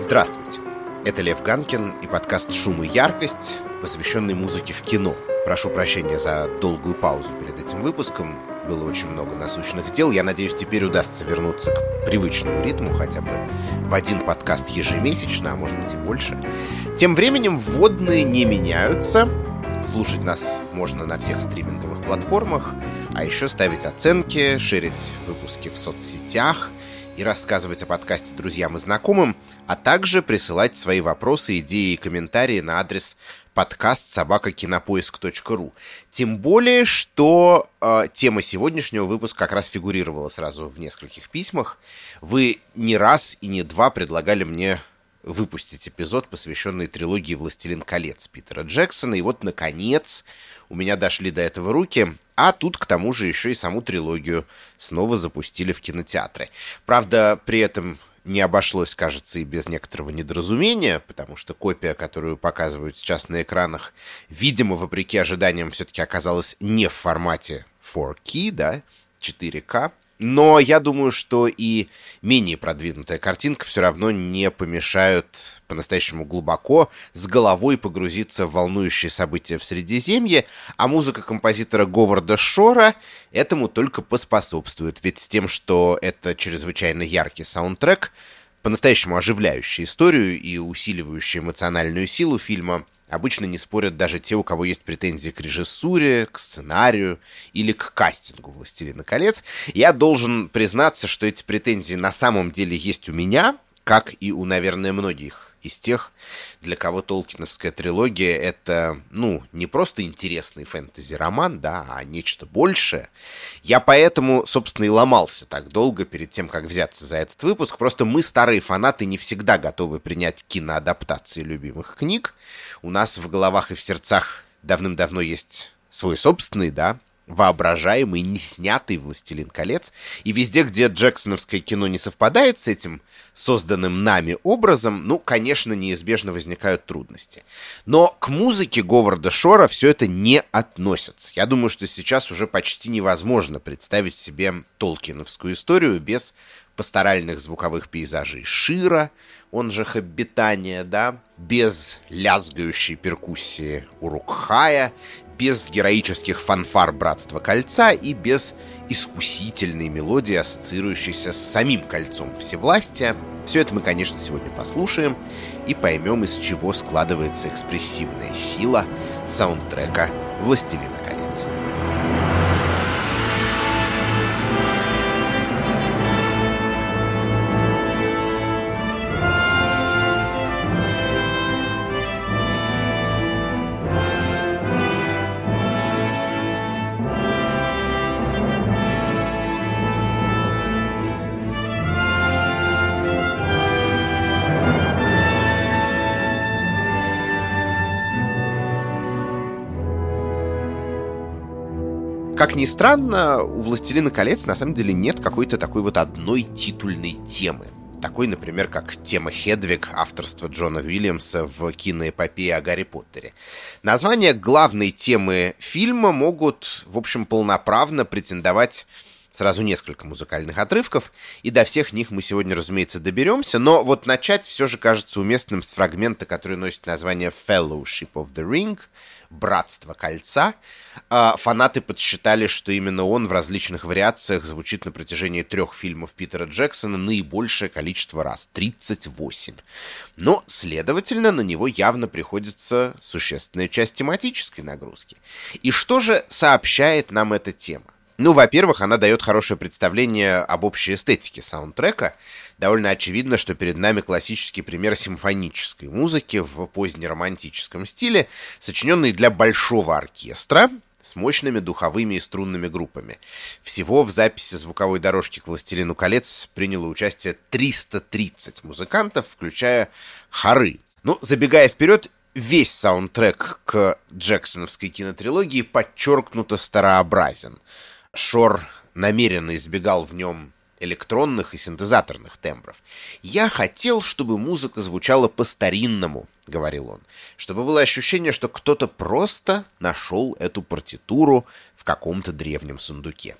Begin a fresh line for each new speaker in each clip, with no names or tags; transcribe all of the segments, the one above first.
Здравствуйте. Это Лев Ганкин и подкаст «Шум и яркость», посвященный музыке в кино. Прошу прощения за долгую паузу перед этим выпуском. Было очень много насущных дел. Я надеюсь, теперь удастся вернуться к привычному ритму хотя бы в один подкаст ежемесячно, а может быть и больше. Тем временем вводные не меняются. Слушать нас можно на всех стриминговых платформах, а еще ставить оценки, шерить выпуски в соцсетях – и рассказывать о подкасте друзьям и знакомым, а также присылать свои вопросы, идеи и комментарии на адрес подкаст собакакинопоиск.ру. Тем более, что э, тема сегодняшнего выпуска как раз фигурировала сразу в нескольких письмах. Вы не раз и не два предлагали мне выпустить эпизод, посвященный трилогии «Властелин колец» Питера Джексона. И вот, наконец, у меня дошли до этого руки. А тут, к тому же, еще и саму трилогию снова запустили в кинотеатры. Правда, при этом не обошлось, кажется, и без некоторого недоразумения, потому что копия, которую показывают сейчас на экранах, видимо, вопреки ожиданиям, все-таки оказалась не в формате 4K, да, 4К, но я думаю, что и менее продвинутая картинка все равно не помешают по-настоящему глубоко с головой погрузиться в волнующие события в Средиземье, а музыка композитора Говарда Шора этому только поспособствует, ведь с тем, что это чрезвычайно яркий саундтрек, по-настоящему оживляющий историю и усиливающий эмоциональную силу фильма – Обычно не спорят даже те, у кого есть претензии к режиссуре, к сценарию или к кастингу «Властелина колец». Я должен признаться, что эти претензии на самом деле есть у меня, как и у, наверное, многих из тех, для кого Толкиновская трилогия — это, ну, не просто интересный фэнтези-роман, да, а нечто большее. Я поэтому, собственно, и ломался так долго перед тем, как взяться за этот выпуск. Просто мы, старые фанаты, не всегда готовы принять киноадаптации любимых книг. У нас в головах и в сердцах давным-давно есть свой собственный, да, воображаемый, не снятый «Властелин колец». И везде, где джексоновское кино не совпадает с этим созданным нами образом, ну, конечно, неизбежно возникают трудности. Но к музыке Говарда Шора все это не относится. Я думаю, что сейчас уже почти невозможно представить себе толкиновскую историю без пасторальных звуковых пейзажей Шира, он же Хоббитания, да, без лязгающей перкуссии Урукхая, без героических фанфар Братства Кольца и без искусительной мелодии, ассоциирующейся с самим Кольцом Всевластия. Все это мы, конечно, сегодня послушаем и поймем, из чего складывается экспрессивная сила саундтрека «Властелина колец». Как ни странно, у «Властелина колец» на самом деле нет какой-то такой вот одной титульной темы. Такой, например, как тема Хедвиг авторства Джона Уильямса в киноэпопее о Гарри Поттере. Названия главной темы фильма могут, в общем, полноправно претендовать сразу несколько музыкальных отрывков, и до всех них мы сегодня, разумеется, доберемся, но вот начать все же кажется уместным с фрагмента, который носит название Fellowship of the Ring, Братство кольца. А, фанаты подсчитали, что именно он в различных вариациях звучит на протяжении трех фильмов Питера Джексона наибольшее количество раз — 38. Но, следовательно, на него явно приходится существенная часть тематической нагрузки. И что же сообщает нам эта тема? Ну, во-первых, она дает хорошее представление об общей эстетике саундтрека. Довольно очевидно, что перед нами классический пример симфонической музыки в позднеромантическом стиле, сочиненный для большого оркестра, с мощными духовыми и струнными группами. Всего в записи звуковой дорожки к «Властелину колец» приняло участие 330 музыкантов, включая хоры. Ну, забегая вперед, весь саундтрек к Джексоновской кинотрилогии подчеркнуто старообразен — Шор намеренно избегал в нем электронных и синтезаторных тембров. «Я хотел, чтобы музыка звучала по-старинному», — говорил он, «чтобы было ощущение, что кто-то просто нашел эту партитуру в каком-то древнем сундуке».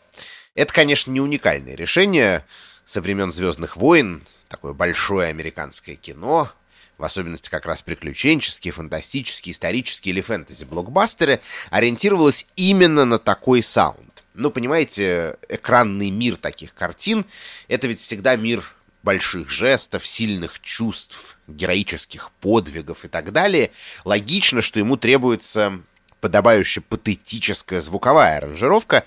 Это, конечно, не уникальное решение. Со времен «Звездных войн» такое большое американское кино, в особенности как раз приключенческие, фантастические, исторические или фэнтези-блокбастеры, ориентировалась именно на такой саунд. Ну, понимаете, экранный мир таких картин — это ведь всегда мир больших жестов, сильных чувств, героических подвигов и так далее. Логично, что ему требуется подобающая патетическая звуковая аранжировка,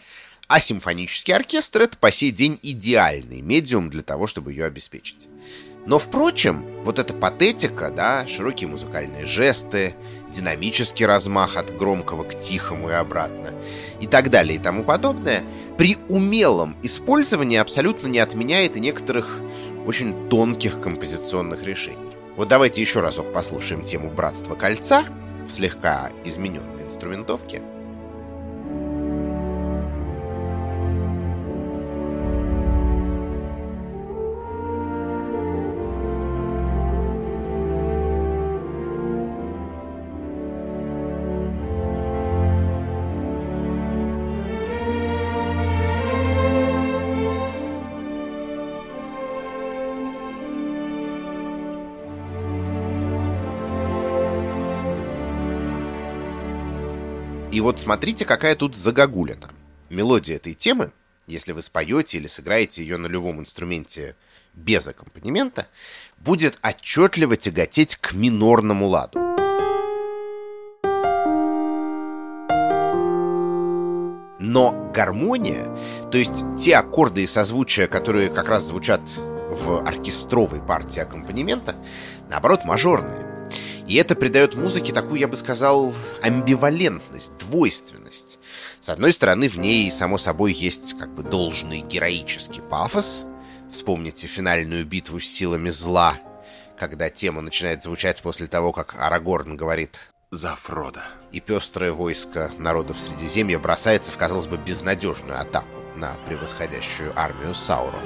а симфонический оркестр — это по сей день идеальный медиум для того, чтобы ее обеспечить. Но, впрочем, вот эта патетика, да, широкие музыкальные жесты, динамический размах от громкого к тихому и обратно, и так далее и тому подобное, при умелом использовании абсолютно не отменяет и некоторых очень тонких композиционных решений. Вот давайте еще разок послушаем тему «Братства кольца» в слегка измененной инструментовке — И вот смотрите, какая тут загогулина. Мелодия этой темы, если вы споете или сыграете ее на любом инструменте без аккомпанемента, будет отчетливо тяготеть к минорному ладу. Но гармония, то есть те аккорды и созвучия, которые как раз звучат в оркестровой партии аккомпанемента, наоборот, мажорные. И это придает музыке такую, я бы сказал, амбивалентность, двойственность. С одной стороны, в ней, само собой, есть как бы должный героический пафос. Вспомните финальную битву с силами зла, когда тема начинает звучать после того, как Арагорн говорит «За Фрода». И пестрое войско народов Средиземья бросается в, казалось бы, безнадежную атаку на превосходящую армию Саурона.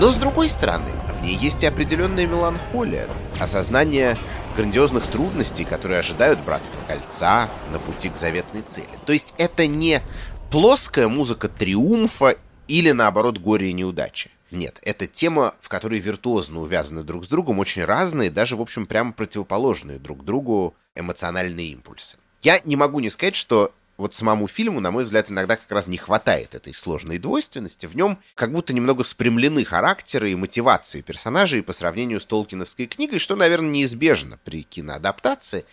Но с другой стороны, в ней есть и определенная меланхолия, осознание грандиозных трудностей, которые ожидают Братство Кольца на пути к заветной цели. То есть это не плоская музыка триумфа или, наоборот, горе и неудачи. Нет, это тема, в которой виртуозно увязаны друг с другом очень разные, даже, в общем, прямо противоположные друг другу эмоциональные импульсы. Я не могу не сказать, что вот самому фильму, на мой взгляд, иногда как раз не хватает этой сложной двойственности. В нем как будто немного спрямлены характеры и мотивации персонажей по сравнению с Толкиновской книгой, что, наверное, неизбежно при киноадаптации.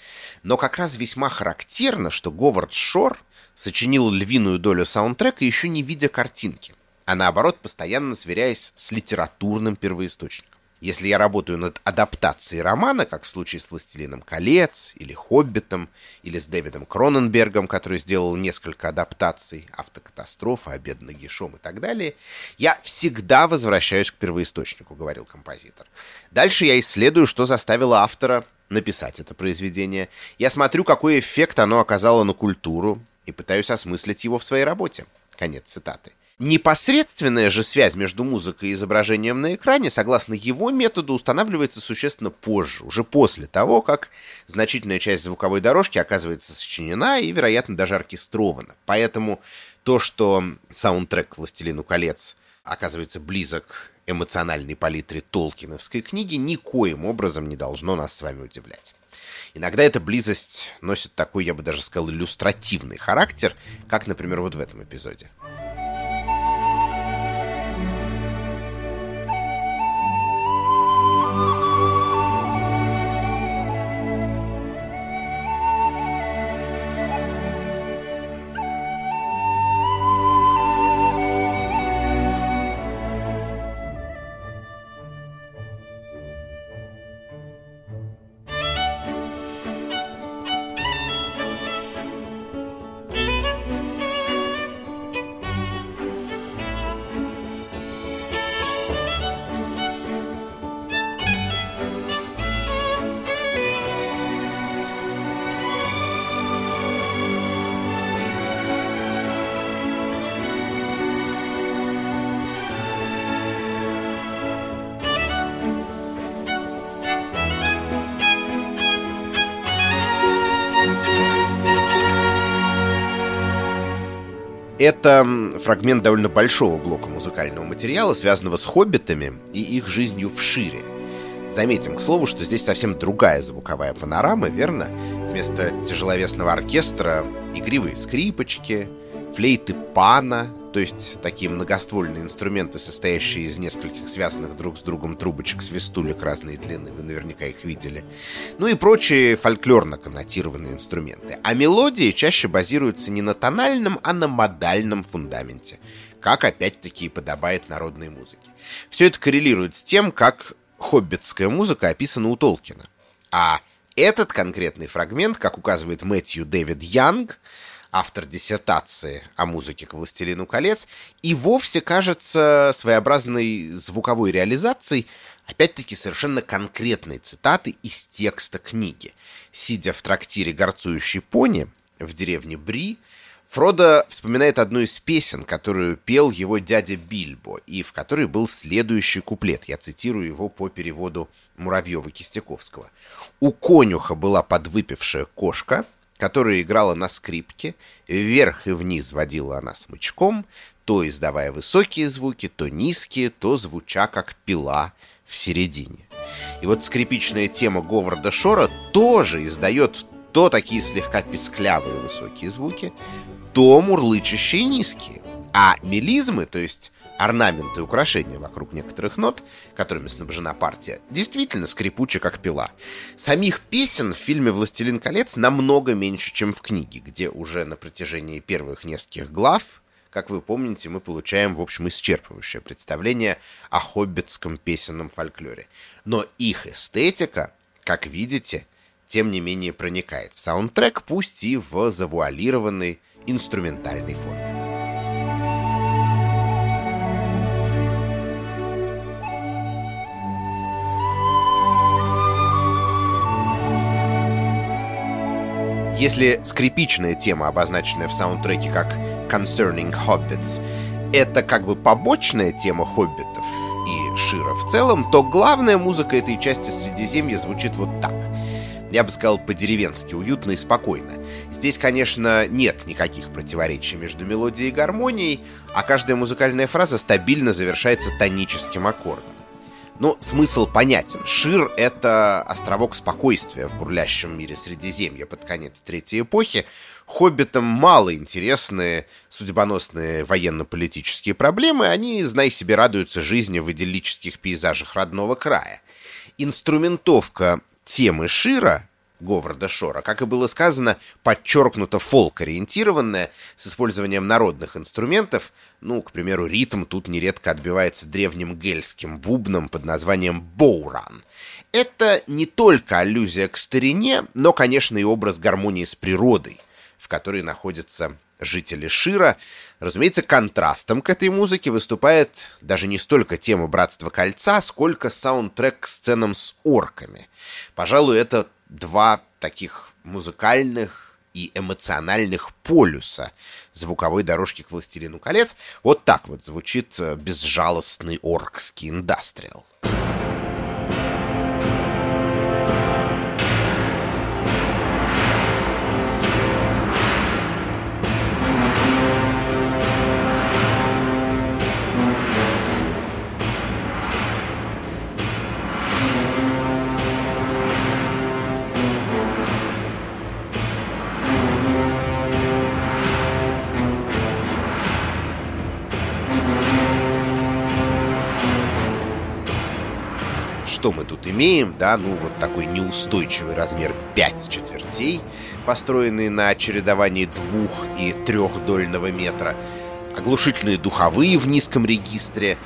Но как раз весьма характерно, что Говард Шор сочинил львиную долю саундтрека, еще не видя картинки, а наоборот, постоянно сверяясь с литературным первоисточником. Если я работаю над адаптацией романа, как в случае с «Властелином колец», или «Хоббитом», или с Дэвидом Кроненбергом, который сделал несколько адаптаций, «Автокатастрофа», «Обед на Гишом» и так далее, я всегда возвращаюсь к первоисточнику, говорил композитор. Дальше я исследую, что заставило автора написать это произведение. Я смотрю, какой эффект оно оказало на культуру, и пытаюсь осмыслить его в своей работе. Конец цитаты. Непосредственная же связь между музыкой и изображением на экране, согласно его методу, устанавливается существенно позже, уже после того, как значительная часть звуковой дорожки оказывается сочинена и, вероятно, даже оркестрована. Поэтому то, что саундтрек «Властелину колец» оказывается близок эмоциональной палитре Толкиновской книги, никоим образом не должно нас с вами удивлять. Иногда эта близость носит такой, я бы даже сказал, иллюстративный характер, как, например, вот в этом эпизоде. Это фрагмент довольно большого блока музыкального материала, связанного с хоббитами и их жизнью в Шире. Заметим, к слову, что здесь совсем другая звуковая панорама, верно? Вместо тяжеловесного оркестра игривые скрипочки, флейты пана, то есть такие многоствольные инструменты, состоящие из нескольких связанных друг с другом трубочек, свистулек разной длины, вы наверняка их видели, ну и прочие фольклорно коннотированные инструменты. А мелодии чаще базируются не на тональном, а на модальном фундаменте, как опять-таки и подобает народной музыке. Все это коррелирует с тем, как хоббитская музыка описана у Толкина. А этот конкретный фрагмент, как указывает Мэтью Дэвид Янг, автор диссертации о музыке к «Властелину колец», и вовсе кажется своеобразной звуковой реализацией, опять-таки совершенно конкретной цитаты из текста книги. Сидя в трактире «Горцующий пони» в деревне Бри, Фродо вспоминает одну из песен, которую пел его дядя Бильбо, и в которой был следующий куплет. Я цитирую его по переводу Муравьева-Кистяковского. «У конюха была подвыпившая кошка, которая играла на скрипке, вверх и вниз водила она смычком, то издавая высокие звуки, то низкие, то звуча как пила в середине. И вот скрипичная тема Говарда Шора тоже издает то такие слегка песклявые высокие звуки, то мурлычащие низкие. А мелизмы, то есть орнаменты и украшения вокруг некоторых нот, которыми снабжена партия, действительно скрипуча, как пила. Самих песен в фильме «Властелин колец» намного меньше, чем в книге, где уже на протяжении первых нескольких глав, как вы помните, мы получаем, в общем, исчерпывающее представление о хоббитском песенном фольклоре. Но их эстетика, как видите, тем не менее проникает в саундтрек, пусть и в завуалированной инструментальной форме. Если скрипичная тема, обозначенная в саундтреке как «Concerning Hobbits», это как бы побочная тема хоббитов и Шира в целом, то главная музыка этой части Средиземья звучит вот так. Я бы сказал, по-деревенски, уютно и спокойно. Здесь, конечно, нет никаких противоречий между мелодией и гармонией, а каждая музыкальная фраза стабильно завершается тоническим аккордом. Но смысл понятен. Шир — это островок спокойствия в бурлящем мире Средиземья под конец Третьей эпохи. Хоббитам мало интересны судьбоносные военно-политические проблемы, они, знай себе, радуются жизни в идиллических пейзажах родного края. Инструментовка темы Шира Говарда Шора, как и было сказано, подчеркнуто фолк-ориентированное, с использованием народных инструментов, ну, к примеру, ритм тут нередко отбивается древним гельским бубном под названием боуран. Это не только аллюзия к старине, но, конечно, и образ гармонии с природой, в которой находятся жители Шира. Разумеется, контрастом к этой музыке выступает даже не столько тема «Братства кольца», сколько саундтрек к сценам с орками. Пожалуй, это два таких музыкальных и эмоциональных полюса звуковой дорожки к «Властелину колец». Вот так вот звучит э, безжалостный оркский индастриал. Что мы тут имеем, да, ну вот такой неустойчивый размер 5 четвертей, построенный на чередовании двух и трехдольного метра, оглушительные духовые в низком регистре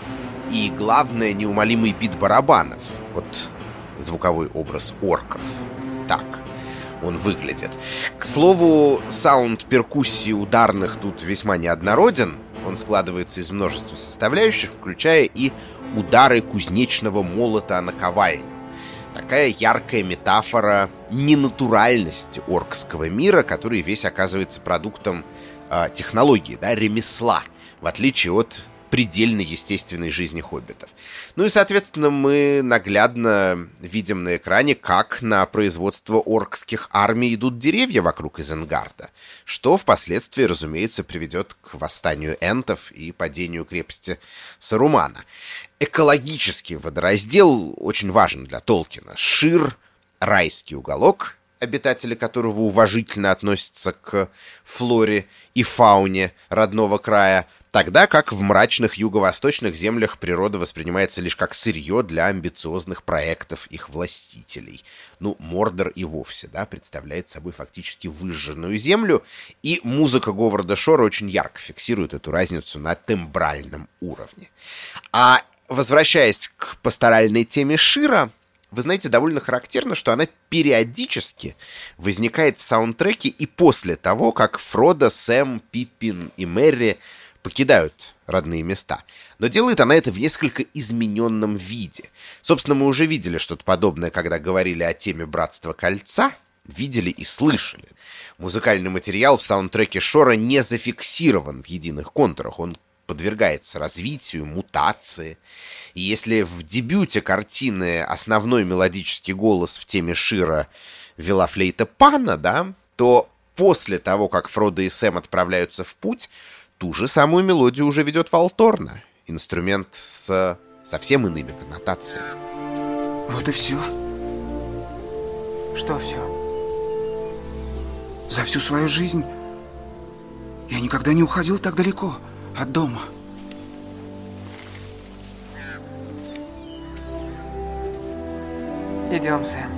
и, главное, неумолимый бит барабанов. Вот звуковой образ орков. Так он выглядит. К слову, саунд перкуссии ударных тут весьма неоднороден. Он складывается из множества составляющих, включая и удары кузнечного молота о наковальню. Такая яркая метафора ненатуральности оркского мира, который весь оказывается продуктом э, технологии, да, ремесла, в отличие от предельно естественной жизни хоббитов. Ну и, соответственно, мы наглядно видим на экране, как на производство оркских армий идут деревья вокруг Изенгарда, что впоследствии, разумеется, приведет к восстанию энтов и падению крепости Сарумана. Экологический водораздел очень важен для Толкина. Шир — райский уголок, обитатели которого уважительно относятся к флоре и фауне родного края, тогда как в мрачных юго-восточных землях природа воспринимается лишь как сырье для амбициозных проектов их властителей. Ну, Мордор и вовсе, да, представляет собой фактически выжженную землю, и музыка Говарда Шора очень ярко фиксирует эту разницу на тембральном уровне. А возвращаясь к пасторальной теме Шира, вы знаете, довольно характерно, что она периодически возникает в саундтреке и после того, как Фродо, Сэм, Пиппин и Мэри покидают родные места. Но делает она это в несколько измененном виде. Собственно, мы уже видели что-то подобное, когда говорили о теме «Братства кольца», видели и слышали. Музыкальный материал в саундтреке Шора не зафиксирован в единых контурах, он подвергается развитию, мутации. И если в дебюте картины основной мелодический голос в теме Шира вела флейта Пана, да, то после того, как Фродо и Сэм отправляются в путь, ту же самую мелодию уже ведет Валторна, инструмент с совсем иными коннотациями.
Вот и все.
Что все?
За всю свою жизнь я никогда не уходил так далеко от дома.
Идем, Сэм.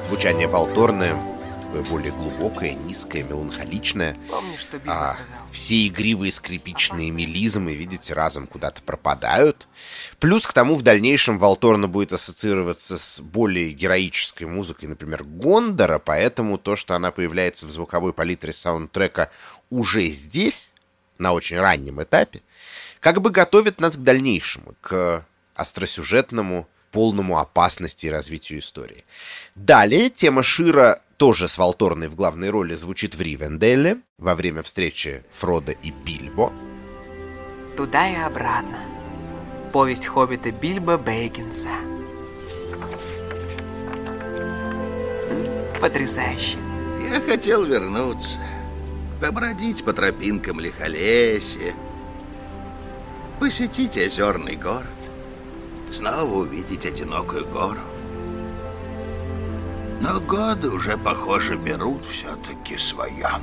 Звучание Валторны такое более глубокое, низкое, меланхоличное.
Помнишь, что Билл
А
сказал?
Все игривые скрипичные мелизмы, видите, разом куда-то пропадают. Плюс к тому в дальнейшем Валторна будет ассоциироваться с более героической музыкой, например, Гондора, поэтому то, что она появляется в звуковой палитре саундтрека уже здесь, на очень раннем этапе, как бы готовит нас к дальнейшему, к остросюжетному, полному опасности и развитию истории. Далее тема Шира тоже с Валторной в главной роли звучит в Ривенделле во время встречи Фрода и Бильбо.
Туда и обратно. Повесть хоббита Бильбо Бэггинса. Потрясающе.
Я хотел вернуться, побродить по тропинкам лихолесья, посетить озерный город, снова увидеть одинокую гору. Но годы уже, похоже, берут все-таки свое.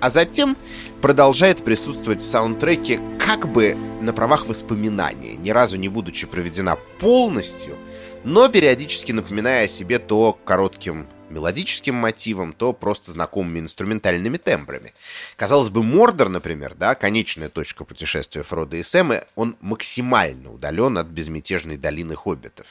А затем продолжает присутствовать в саундтреке как бы на правах воспоминания, ни разу не будучи проведена полностью, но периодически напоминая о себе то коротким мелодическим мотивом, то просто знакомыми инструментальными тембрами. Казалось бы, Мордор, например, да, конечная точка путешествия Фрода и Сэма, он максимально удален от безмятежной долины хоббитов.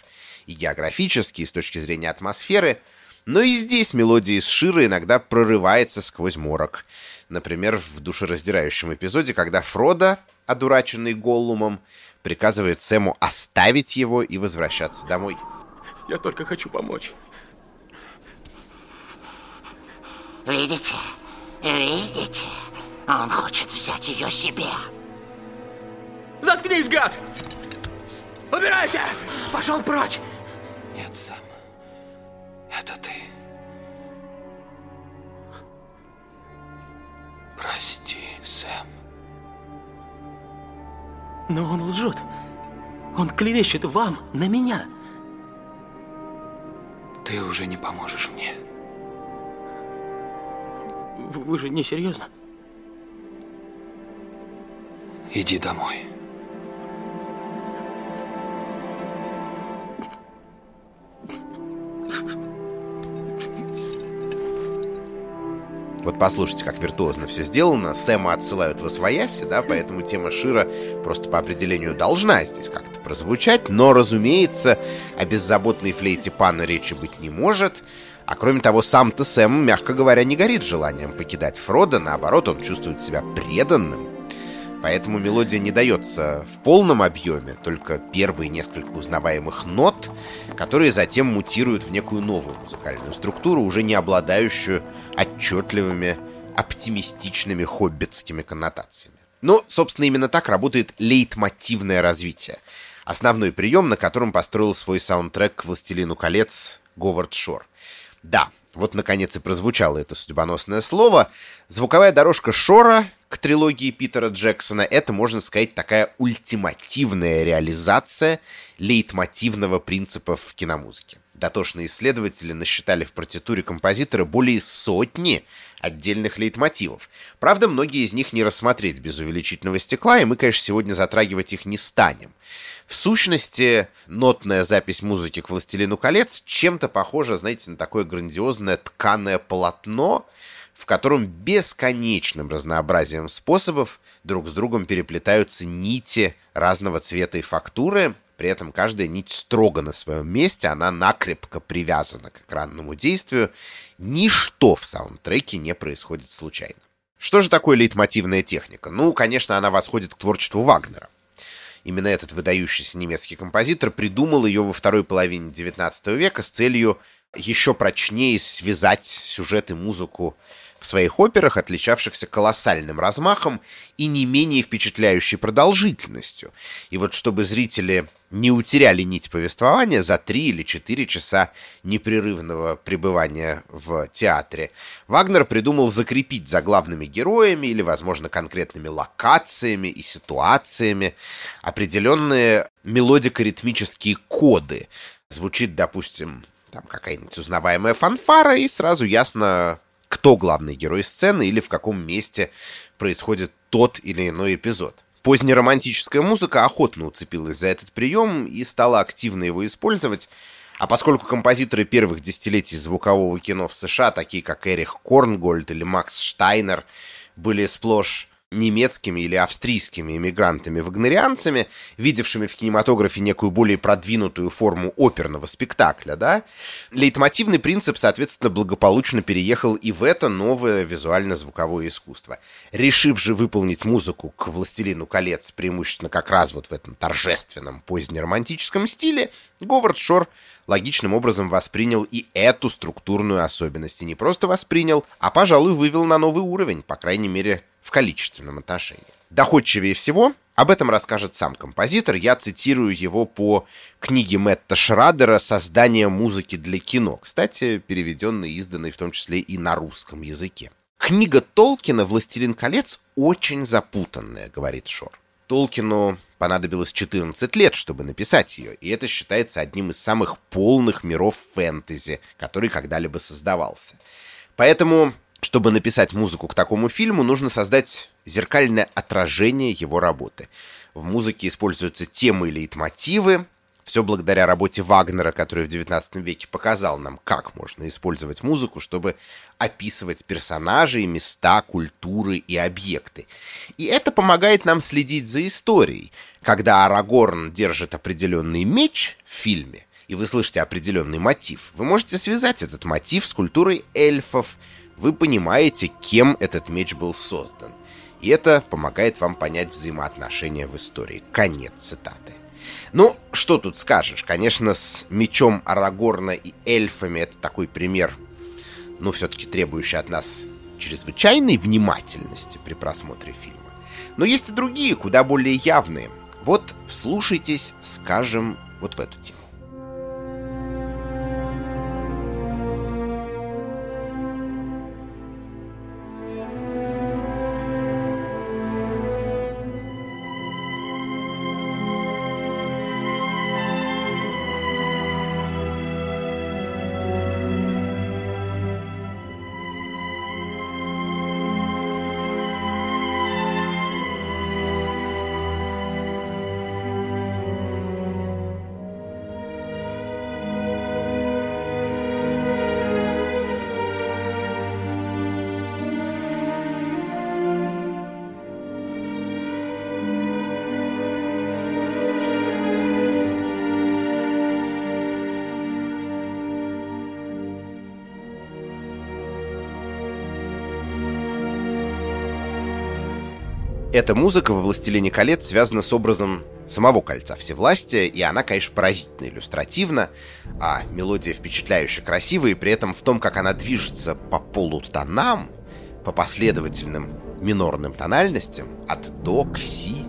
И географически, и с точки зрения атмосферы, но и здесь мелодия из Шира иногда прорывается сквозь морок. Например, в душераздирающем эпизоде, когда Фродо, одураченный Голлумом, приказывает Сэму оставить его и возвращаться домой.
Я только хочу помочь.
Видите? Видите? Он хочет взять ее себе.
Заткнись, гад! Убирайся!
Пошел прочь!
Нет, Сэм. Это ты. Прости, Сэм.
Но он лжет. Он клевещет вам, на меня.
Ты уже не поможешь мне.
Вы, же не серьезно?
Иди домой.
Вот послушайте, как виртуозно все сделано. Сэма отсылают в освояси, да, поэтому тема Шира просто по определению должна здесь как-то прозвучать. Но, разумеется, о беззаботной флейте пана речи быть не может. А кроме того, сам-то Сэм, мягко говоря, не горит желанием покидать Фрода. Наоборот, он чувствует себя преданным. Поэтому мелодия не дается в полном объеме, только первые несколько узнаваемых нот, которые затем мутируют в некую новую музыкальную структуру, уже не обладающую отчетливыми оптимистичными хоббитскими коннотациями. Но, собственно, именно так работает лейтмотивное развитие. Основной прием, на котором построил свой саундтрек к «Властелину колец» Говард Шор. Да, вот, наконец, и прозвучало это судьбоносное слово. Звуковая дорожка Шора к трилогии Питера Джексона — это, можно сказать, такая ультимативная реализация лейтмотивного принципа в киномузыке. Дотошные исследователи насчитали в партитуре композитора более сотни отдельных лейтмотивов. Правда, многие из них не рассмотреть без увеличительного стекла, и мы, конечно, сегодня затрагивать их не станем. В сущности, нотная запись музыки к «Властелину колец» чем-то похожа, знаете, на такое грандиозное тканое полотно, в котором бесконечным разнообразием способов друг с другом переплетаются нити разного цвета и фактуры, при этом каждая нить строго на своем месте, она накрепко привязана к экранному действию. Ничто в саундтреке не происходит случайно. Что же такое лейтмотивная техника? Ну, конечно, она восходит к творчеству Вагнера. Именно этот выдающийся немецкий композитор придумал ее во второй половине XIX века с целью еще прочнее связать сюжет и музыку в своих операх, отличавшихся колоссальным размахом и не менее впечатляющей продолжительностью. И вот чтобы зрители не утеряли нить повествования за три или четыре часа непрерывного пребывания в театре, Вагнер придумал закрепить за главными героями или, возможно, конкретными локациями и ситуациями определенные мелодико-ритмические коды. Звучит, допустим, там какая-нибудь узнаваемая фанфара, и сразу ясно, кто главный герой сцены или в каком месте происходит тот или иной эпизод. Позднеромантическая музыка охотно уцепилась за этот прием и стала активно его использовать, а поскольку композиторы первых десятилетий звукового кино в США, такие как Эрих Корнгольд или Макс Штайнер, были сплошь немецкими или австрийскими иммигрантами-вагнерианцами, видевшими в кинематографе некую более продвинутую форму оперного спектакля, да, лейтмотивный принцип, соответственно, благополучно переехал и в это новое визуально-звуковое искусство. Решив же выполнить музыку к «Властелину колец» преимущественно как раз вот в этом торжественном позднеромантическом стиле, Говард Шор логичным образом воспринял и эту структурную особенность. И не просто воспринял, а, пожалуй, вывел на новый уровень, по крайней мере, в количественном отношении. Доходчивее всего об этом расскажет сам композитор. Я цитирую его по книге Мэтта Шрадера «Создание музыки для кино», кстати, переведенной и изданной в том числе и на русском языке. Книга Толкина «Властелин колец» очень запутанная, говорит Шор. Толкину понадобилось 14 лет, чтобы написать ее, и это считается одним из самых полных миров фэнтези, который когда-либо создавался. Поэтому чтобы написать музыку к такому фильму, нужно создать зеркальное отражение его работы. В музыке используются темы и лейтмотивы, все благодаря работе Вагнера, который в XIX веке показал нам, как можно использовать музыку, чтобы описывать персонажей, места, культуры и объекты. И это помогает нам следить за историей. Когда Арагорн держит определенный меч в фильме, и вы слышите определенный мотив, вы можете связать этот мотив с культурой эльфов, вы понимаете, кем этот меч был создан. И это помогает вам понять взаимоотношения в истории. Конец цитаты. Ну, что тут скажешь? Конечно, с мечом Арагорна и эльфами это такой пример, ну, все-таки требующий от нас чрезвычайной внимательности при просмотре фильма. Но есть и другие, куда более явные. Вот вслушайтесь, скажем, вот в эту тему. Эта музыка во «Властелине колец» связана с образом самого кольца всевластия, и она, конечно, поразительно иллюстративна, а мелодия впечатляюще красивая, и при этом в том, как она движется по полутонам, по последовательным минорным тональностям, от до к си,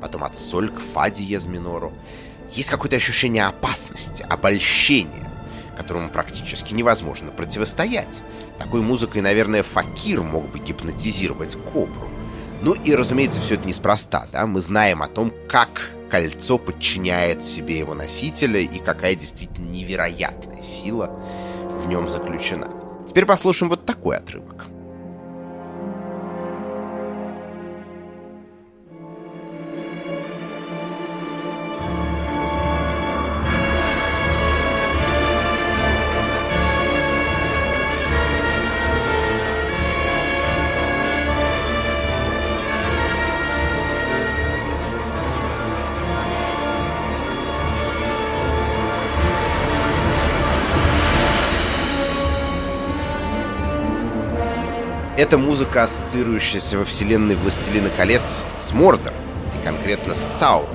потом от соль к фа диез минору, есть какое-то ощущение опасности, обольщения, которому практически невозможно противостоять. Такой музыкой, наверное, Факир мог бы гипнотизировать кобру. Ну и, разумеется, все это неспроста, да? Мы знаем о том, как кольцо подчиняет себе его носителя и какая действительно невероятная сила в нем заключена. Теперь послушаем вот такой отрывок. Это музыка, ассоциирующаяся во вселенной «Властелина колец» с Мордором, и конкретно с Сауром.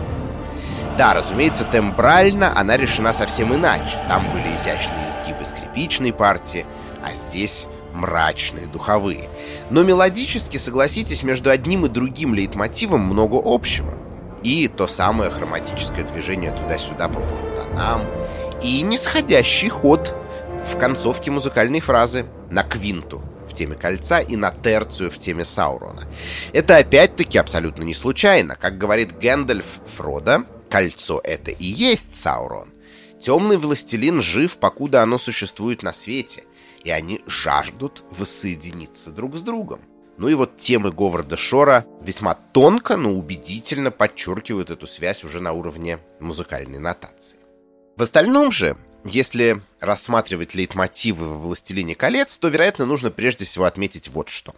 Да, разумеется, тембрально она решена совсем иначе. Там были изящные изгибы скрипичной партии, а здесь мрачные, духовые. Но мелодически, согласитесь, между одним и другим лейтмотивом много общего. И то самое хроматическое движение туда-сюда по полутонам, и нисходящий ход в концовке музыкальной фразы на квинту теме Кольца и на терцию в теме Саурона. Это опять-таки абсолютно не случайно. Как говорит Гэндальф Фродо, Кольцо — это и есть Саурон. Темный властелин жив, покуда оно существует на свете, и они жаждут воссоединиться друг с другом. Ну и вот темы Говарда Шора весьма тонко, но убедительно подчеркивают эту связь уже на уровне музыкальной нотации. В остальном же если рассматривать лейтмотивы в «Властелине колец», то, вероятно, нужно прежде всего отметить вот что.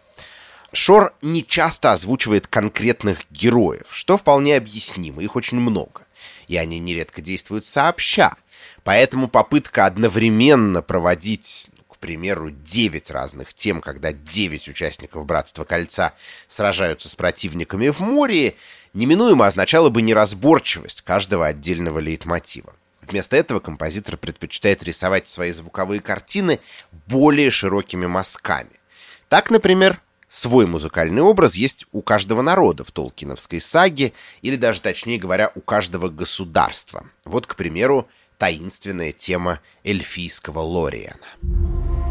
Шор не часто озвучивает конкретных героев, что вполне объяснимо, их очень много. И они нередко действуют сообща. Поэтому попытка одновременно проводить ну, к примеру, 9 разных тем, когда 9 участников Братства Кольца сражаются с противниками в море, неминуемо означала бы неразборчивость каждого отдельного лейтмотива. Вместо этого композитор предпочитает рисовать свои звуковые картины более широкими мазками. Так, например, свой музыкальный образ есть у каждого народа в Толкиновской саге, или даже, точнее говоря, у каждого государства. Вот, к примеру, таинственная тема эльфийского Лориана.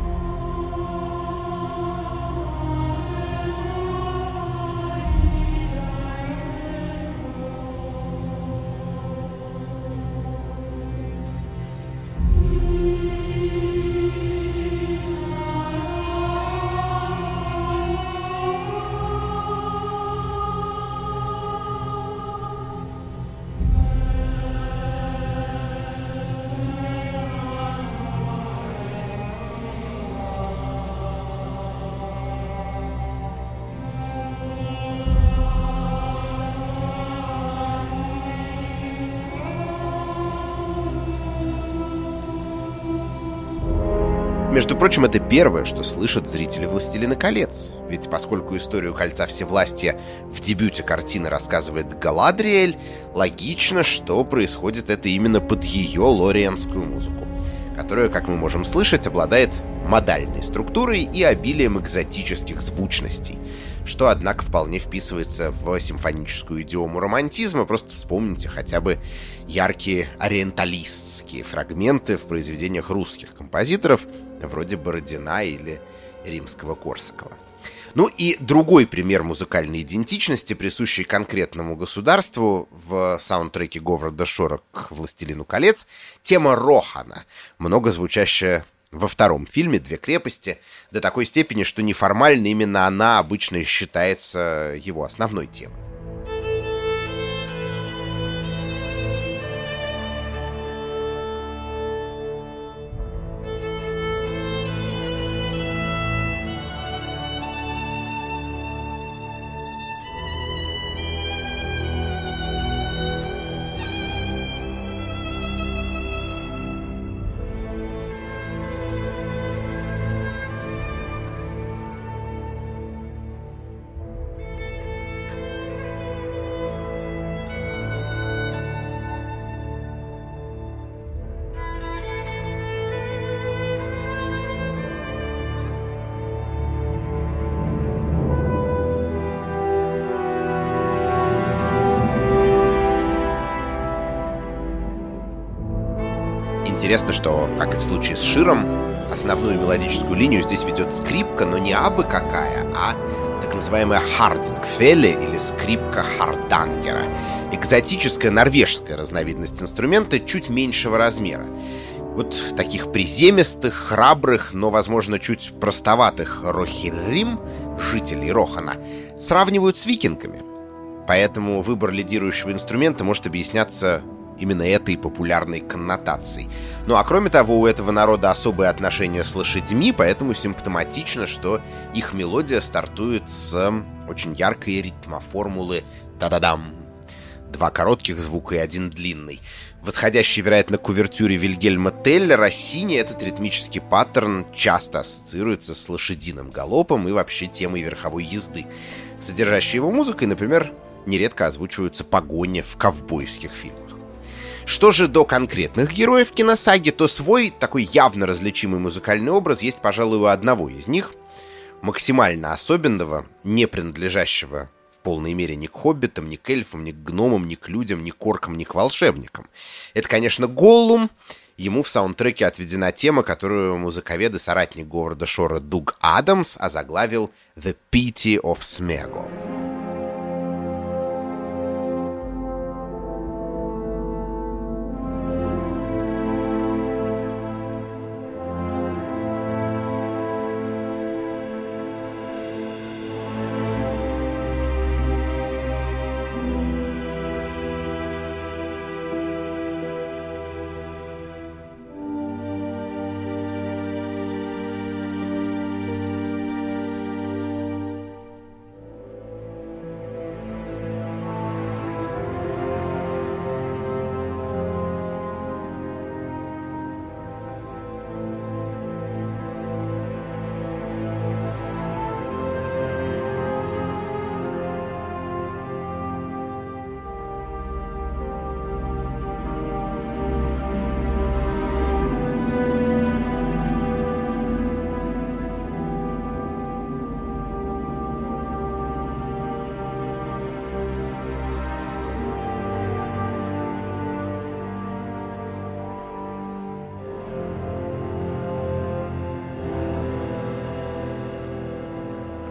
Между прочим, это первое, что слышат зрители «Властелина колец». Ведь поскольку историю Кольца Всевластия в дебюте картины рассказывает Галадриэль, логично, что происходит это именно под ее лорианскую музыку, которая, как мы можем слышать, обладает модальной структурой и обилием экзотических звучностей, что, однако, вполне вписывается в симфоническую идиому романтизма. Просто вспомните хотя бы яркие ориенталистские фрагменты в произведениях русских композиторов — вроде Бородина или римского Корсакова. Ну и другой пример музыкальной идентичности, присущий конкретному государству в саундтреке Говарда Шора к «Властелину колец», тема Рохана, много звучащая во втором фильме «Две крепости», до такой степени, что неформально именно она обычно считается его основной темой. Случае с Широм, основную мелодическую линию здесь ведет скрипка, но не абы какая, а так называемая хардингфелле или скрипка хардангера. Экзотическая норвежская разновидность инструмента чуть меньшего размера. Вот таких приземистых, храбрых, но, возможно, чуть простоватых рохиррим, жителей Рохана, сравнивают с викингами. Поэтому выбор лидирующего инструмента может объясняться именно этой популярной коннотацией. Ну а кроме того, у этого народа особые отношения с лошадьми, поэтому симптоматично, что их мелодия стартует с очень яркой ритмоформулы «та-да-дам». Два коротких звука и один длинный. Восходящий, вероятно, к увертюре Вильгельма Теллера, Россини этот ритмический паттерн часто ассоциируется с лошадиным галопом и вообще темой верховой езды. Содержащей его музыкой, например, нередко озвучиваются погони в ковбойских фильмах. Что же до конкретных героев киносаги, то свой такой явно различимый музыкальный образ есть, пожалуй, у одного из них, максимально особенного, не принадлежащего в полной мере ни к хоббитам, ни к эльфам, ни к гномам, ни к людям, ни к оркам, ни к волшебникам. Это, конечно, Голлум. Ему в саундтреке отведена тема, которую музыковед и соратник Говарда Шора Дуг Адамс озаглавил «The Pity of Smeagol».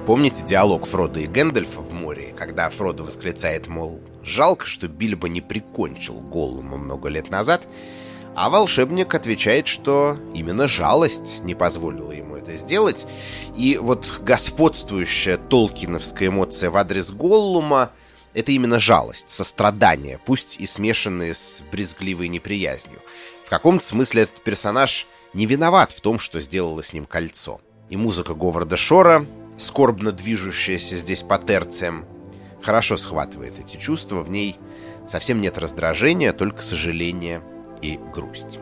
Помните диалог Фрода и Гэндальфа в море, когда Фродо восклицает, мол, жалко, что Бильбо не прикончил Голлума много лет назад, а волшебник отвечает, что именно жалость не позволила ему это сделать. И вот господствующая толкиновская эмоция в адрес Голлума — это именно жалость, сострадание, пусть и смешанные с брезгливой неприязнью. В каком-то смысле этот персонаж не виноват в том, что сделало с ним кольцо. И музыка Говарда Шора скорбно движущаяся здесь по терциям, хорошо схватывает эти чувства, в ней совсем нет раздражения, только сожаление и грусть.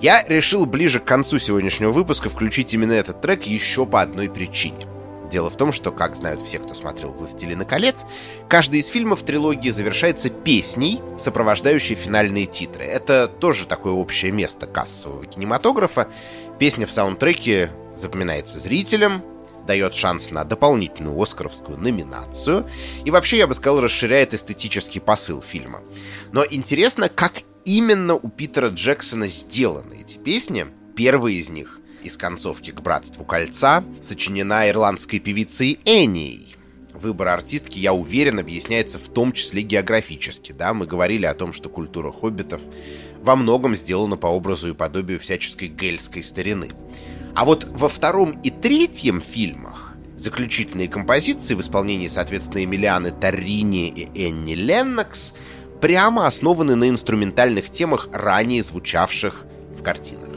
Я решил ближе к концу сегодняшнего выпуска включить именно этот трек еще по одной причине. Дело в том, что, как знают все, кто смотрел «Властелина колец», каждый из фильмов трилогии завершается песней, сопровождающей финальные титры. Это тоже такое общее место кассового кинематографа. Песня в саундтреке запоминается зрителям, дает шанс на дополнительную оскаровскую номинацию и вообще, я бы сказал, расширяет эстетический посыл фильма. Но интересно, как именно у Питера Джексона сделаны эти песни. Первая из них из концовки к «Братству кольца» сочинена ирландской певицей Эннией. Выбор артистки, я уверен, объясняется в том числе географически. Да? Мы говорили о том, что культура хоббитов во многом сделана по образу и подобию всяческой гельской старины. А вот во втором и третьем фильмах заключительные композиции в исполнении, соответственно, Эмилианы Таррини и Энни Леннокс прямо основаны на инструментальных темах, ранее звучавших в картинах.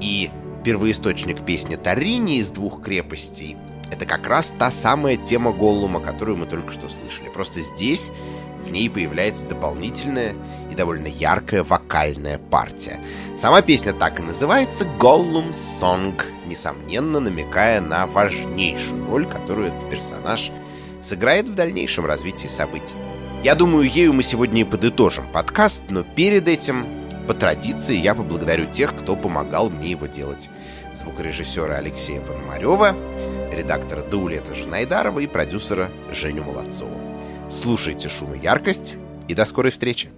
И первоисточник песни Таррини из «Двух крепостей» — это как раз та самая тема Голлума, которую мы только что слышали. Просто здесь в ней появляется дополнительная и довольно яркая вокальная партия. Сама песня так и называется «Gollum Song», несомненно намекая на важнейшую роль, которую этот персонаж сыграет в дальнейшем развитии событий. Я думаю, ею мы сегодня и подытожим подкаст, но перед этим, по традиции, я поблагодарю тех, кто помогал мне его делать. Звукорежиссера Алексея Пономарева, редактора Даулета Жанайдарова и продюсера Женю Молодцову. Слушайте «Шум и яркость» и до скорой встречи!